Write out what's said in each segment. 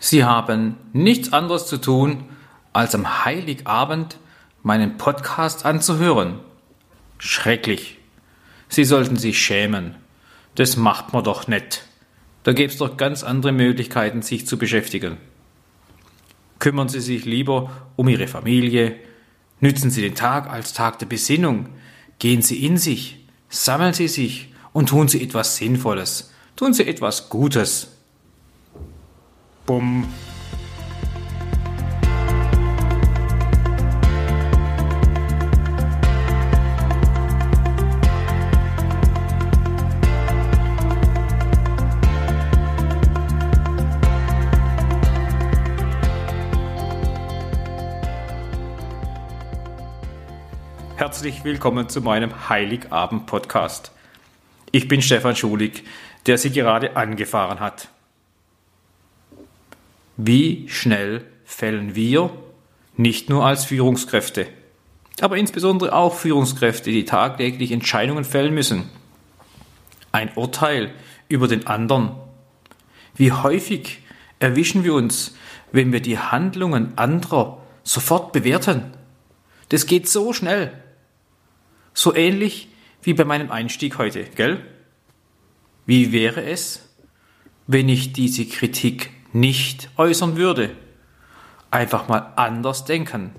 Sie haben nichts anderes zu tun, als am Heiligabend meinen Podcast anzuhören. Schrecklich. Sie sollten sich schämen. Das macht man doch nicht. Da gäbe es doch ganz andere Möglichkeiten, sich zu beschäftigen. Kümmern Sie sich lieber um Ihre Familie, nützen Sie den Tag als Tag der Besinnung, gehen Sie in sich, sammeln Sie sich und tun Sie etwas Sinnvolles, tun Sie etwas Gutes. Bumm. Herzlich willkommen zu meinem Heiligabend-Podcast. Ich bin Stefan Schulig, der Sie gerade angefahren hat. Wie schnell fällen wir, nicht nur als Führungskräfte, aber insbesondere auch Führungskräfte, die tagtäglich Entscheidungen fällen müssen, ein Urteil über den anderen. Wie häufig erwischen wir uns, wenn wir die Handlungen anderer sofort bewerten? Das geht so schnell. So ähnlich wie bei meinem Einstieg heute, gell? Wie wäre es, wenn ich diese Kritik nicht äußern würde. Einfach mal anders denken.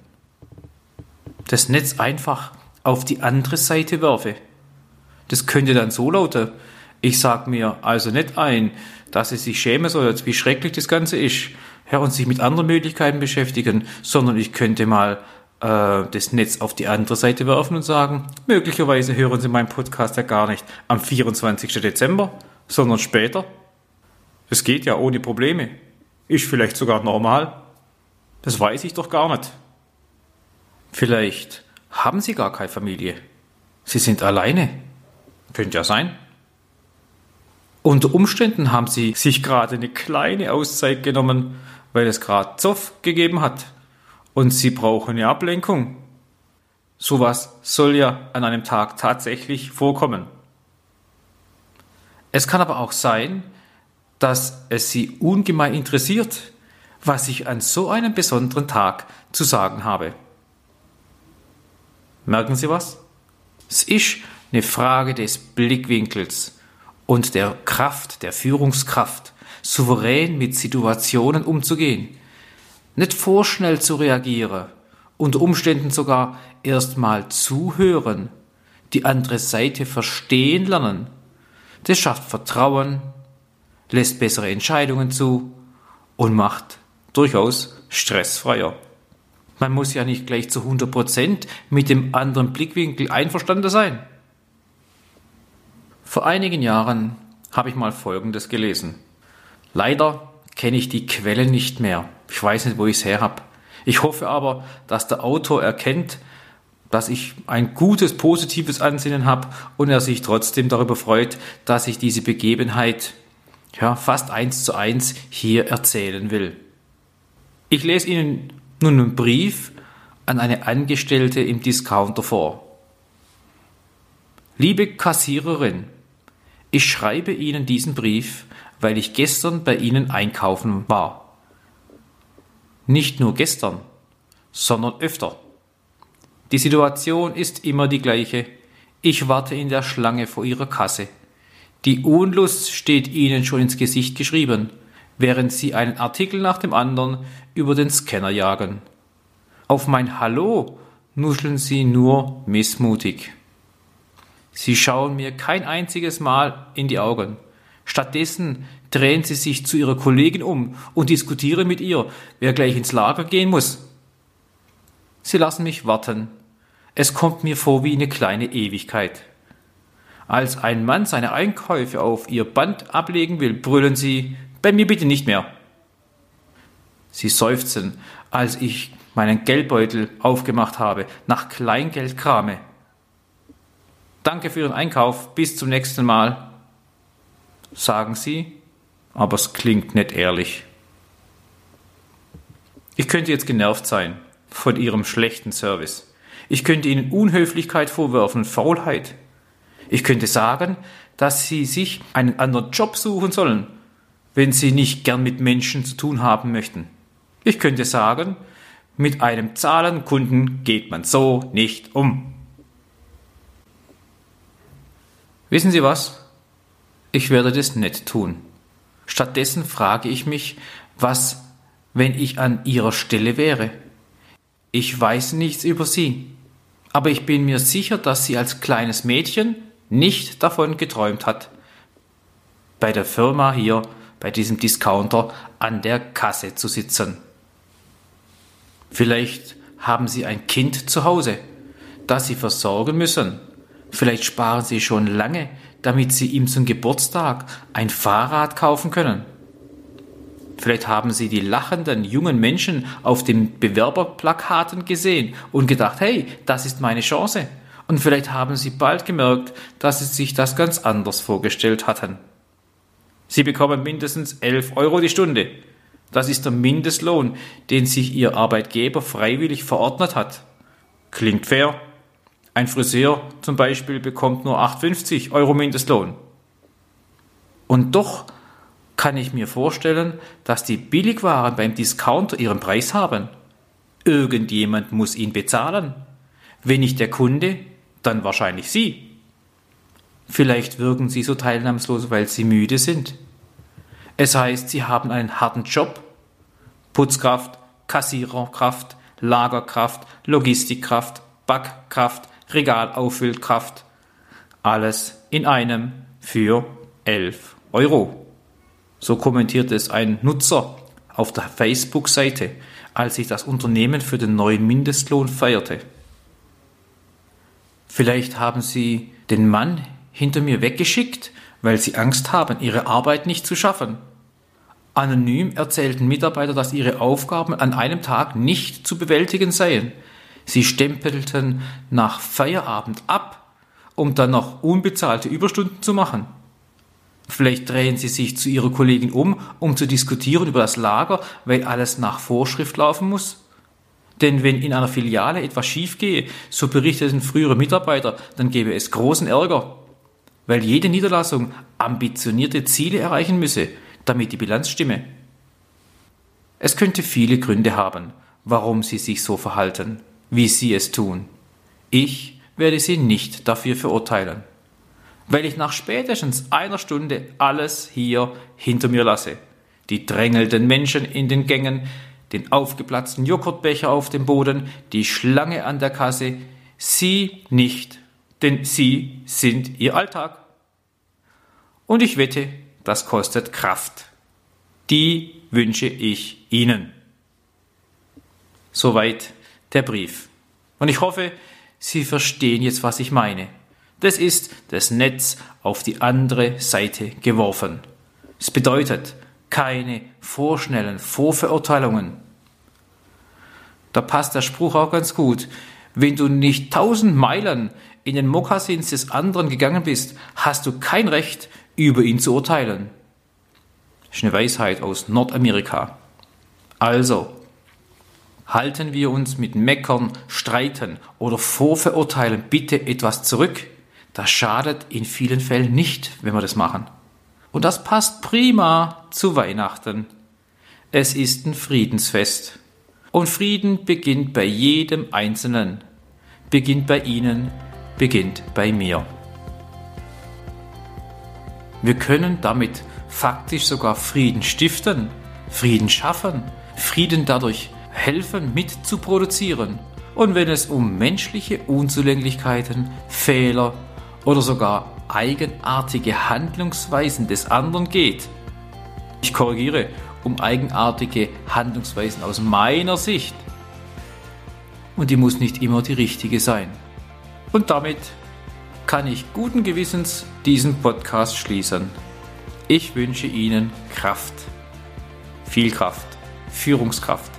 Das Netz einfach auf die andere Seite werfe. Das könnte dann so lauten. Ich sag mir also nicht ein, dass es sich schämen soll, wie schrecklich das Ganze ist, ja, und sich mit anderen Möglichkeiten beschäftigen, sondern ich könnte mal äh, das Netz auf die andere Seite werfen und sagen, möglicherweise hören Sie meinen Podcast ja gar nicht am 24. Dezember, sondern später. Es geht ja ohne Probleme. Ist vielleicht sogar normal. Das weiß ich doch gar nicht. Vielleicht haben Sie gar keine Familie. Sie sind alleine. Könnte ja sein. Unter Umständen haben Sie sich gerade eine kleine Auszeit genommen, weil es gerade Zoff gegeben hat. Und Sie brauchen eine Ablenkung. Sowas soll ja an einem Tag tatsächlich vorkommen. Es kann aber auch sein, dass es sie ungemein interessiert, was ich an so einem besonderen Tag zu sagen habe. Merken Sie was? Es ist eine Frage des Blickwinkels und der Kraft, der Führungskraft, souverän mit Situationen umzugehen, nicht vorschnell zu reagieren, unter Umständen sogar erstmal zuhören, die andere Seite verstehen lernen. Das schafft Vertrauen, lässt bessere Entscheidungen zu und macht durchaus stressfreier. Man muss ja nicht gleich zu 100% mit dem anderen Blickwinkel einverstanden sein. Vor einigen Jahren habe ich mal Folgendes gelesen. Leider kenne ich die Quelle nicht mehr. Ich weiß nicht, wo ich es her habe. Ich hoffe aber, dass der Autor erkennt, dass ich ein gutes, positives Ansinnen habe und er sich trotzdem darüber freut, dass ich diese Begebenheit ja, fast eins zu eins hier erzählen will. Ich lese Ihnen nun einen Brief an eine Angestellte im Discounter vor. Liebe Kassiererin, ich schreibe Ihnen diesen Brief, weil ich gestern bei Ihnen einkaufen war. Nicht nur gestern, sondern öfter. Die Situation ist immer die gleiche. Ich warte in der Schlange vor Ihrer Kasse. Die Unlust steht ihnen schon ins Gesicht geschrieben, während sie einen Artikel nach dem anderen über den Scanner jagen. Auf mein Hallo nuscheln sie nur missmutig. Sie schauen mir kein einziges Mal in die Augen. Stattdessen drehen sie sich zu ihrer Kollegin um und diskutieren mit ihr, wer gleich ins Lager gehen muss. Sie lassen mich warten. Es kommt mir vor wie eine kleine Ewigkeit. Als ein Mann seine Einkäufe auf ihr Band ablegen will, brüllen sie, bei mir bitte nicht mehr. Sie seufzen, als ich meinen Geldbeutel aufgemacht habe, nach Kleingeld krame. Danke für Ihren Einkauf, bis zum nächsten Mal, sagen sie, aber es klingt nicht ehrlich. Ich könnte jetzt genervt sein von Ihrem schlechten Service. Ich könnte Ihnen Unhöflichkeit vorwerfen, Faulheit. Ich könnte sagen, dass sie sich einen anderen Job suchen sollen. wenn Sie nicht gern mit Menschen zu tun haben möchten. Ich könnte sagen, mit einem Zahlenkunden geht man so nicht um. Wissen Sie was? Ich werde das nicht tun. Stattdessen frage ich mich, was, wenn ich an Ihrer Stelle wäre? Ich weiß nichts über Sie, aber ich bin mir sicher, dass sie als kleines Mädchen nicht davon geträumt hat, bei der Firma hier, bei diesem Discounter an der Kasse zu sitzen. Vielleicht haben Sie ein Kind zu Hause, das Sie versorgen müssen. Vielleicht sparen Sie schon lange, damit Sie ihm zum Geburtstag ein Fahrrad kaufen können. Vielleicht haben Sie die lachenden jungen Menschen auf den Bewerberplakaten gesehen und gedacht, hey, das ist meine Chance. Und vielleicht haben Sie bald gemerkt, dass Sie sich das ganz anders vorgestellt hatten. Sie bekommen mindestens 11 Euro die Stunde. Das ist der Mindestlohn, den sich Ihr Arbeitgeber freiwillig verordnet hat. Klingt fair. Ein Friseur zum Beispiel bekommt nur 8,50 Euro Mindestlohn. Und doch kann ich mir vorstellen, dass die Billigwaren beim Discounter ihren Preis haben. Irgendjemand muss ihn bezahlen. Wenn nicht der Kunde, dann wahrscheinlich Sie. Vielleicht wirken Sie so teilnahmslos, weil Sie müde sind. Es heißt, Sie haben einen harten Job. Putzkraft, Kassiererkraft, Lagerkraft, Logistikkraft, Backkraft, Regalauffüllkraft. Alles in einem für 11 Euro. So kommentiert es ein Nutzer auf der Facebook-Seite, als sich das Unternehmen für den neuen Mindestlohn feierte. Vielleicht haben Sie den Mann hinter mir weggeschickt, weil Sie Angst haben, Ihre Arbeit nicht zu schaffen. Anonym erzählten Mitarbeiter, dass ihre Aufgaben an einem Tag nicht zu bewältigen seien. Sie stempelten nach Feierabend ab, um dann noch unbezahlte Überstunden zu machen. Vielleicht drehen sie sich zu ihrer Kollegin um, um zu diskutieren über das Lager, weil alles nach Vorschrift laufen muss. Denn wenn in einer Filiale etwas schief gehe, so berichteten frühere Mitarbeiter, dann gäbe es großen Ärger, weil jede Niederlassung ambitionierte Ziele erreichen müsse, damit die Bilanz stimme. Es könnte viele Gründe haben, warum sie sich so verhalten, wie sie es tun. Ich werde sie nicht dafür verurteilen weil ich nach spätestens einer Stunde alles hier hinter mir lasse. Die drängelnden Menschen in den Gängen, den aufgeplatzten Joghurtbecher auf dem Boden, die Schlange an der Kasse, sie nicht, denn sie sind ihr Alltag. Und ich wette, das kostet Kraft. Die wünsche ich Ihnen. Soweit der Brief. Und ich hoffe, Sie verstehen jetzt, was ich meine. Das ist das Netz auf die andere Seite geworfen. Es bedeutet keine vorschnellen Vorverurteilungen. Da passt der Spruch auch ganz gut. Wenn du nicht tausend Meilen in den Mokassins des anderen gegangen bist, hast du kein Recht, über ihn zu urteilen. Das ist eine Weisheit aus Nordamerika. Also, halten wir uns mit Meckern, Streiten oder Vorverurteilen bitte etwas zurück. Das schadet in vielen Fällen nicht, wenn wir das machen. Und das passt prima zu Weihnachten. Es ist ein Friedensfest. Und Frieden beginnt bei jedem Einzelnen, beginnt bei Ihnen, beginnt bei mir. Wir können damit faktisch sogar Frieden stiften, Frieden schaffen, Frieden dadurch helfen mit zu produzieren. Und wenn es um menschliche Unzulänglichkeiten, Fehler, oder sogar eigenartige Handlungsweisen des anderen geht. Ich korrigiere, um eigenartige Handlungsweisen aus meiner Sicht. Und die muss nicht immer die richtige sein. Und damit kann ich guten Gewissens diesen Podcast schließen. Ich wünsche Ihnen Kraft, viel Kraft, Führungskraft,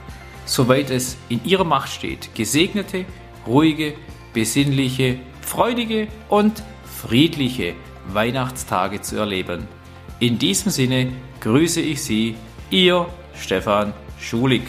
soweit es in Ihrer Macht steht, gesegnete, ruhige, besinnliche, freudige und friedliche Weihnachtstage zu erleben. In diesem Sinne grüße ich Sie, Ihr Stefan Schulig.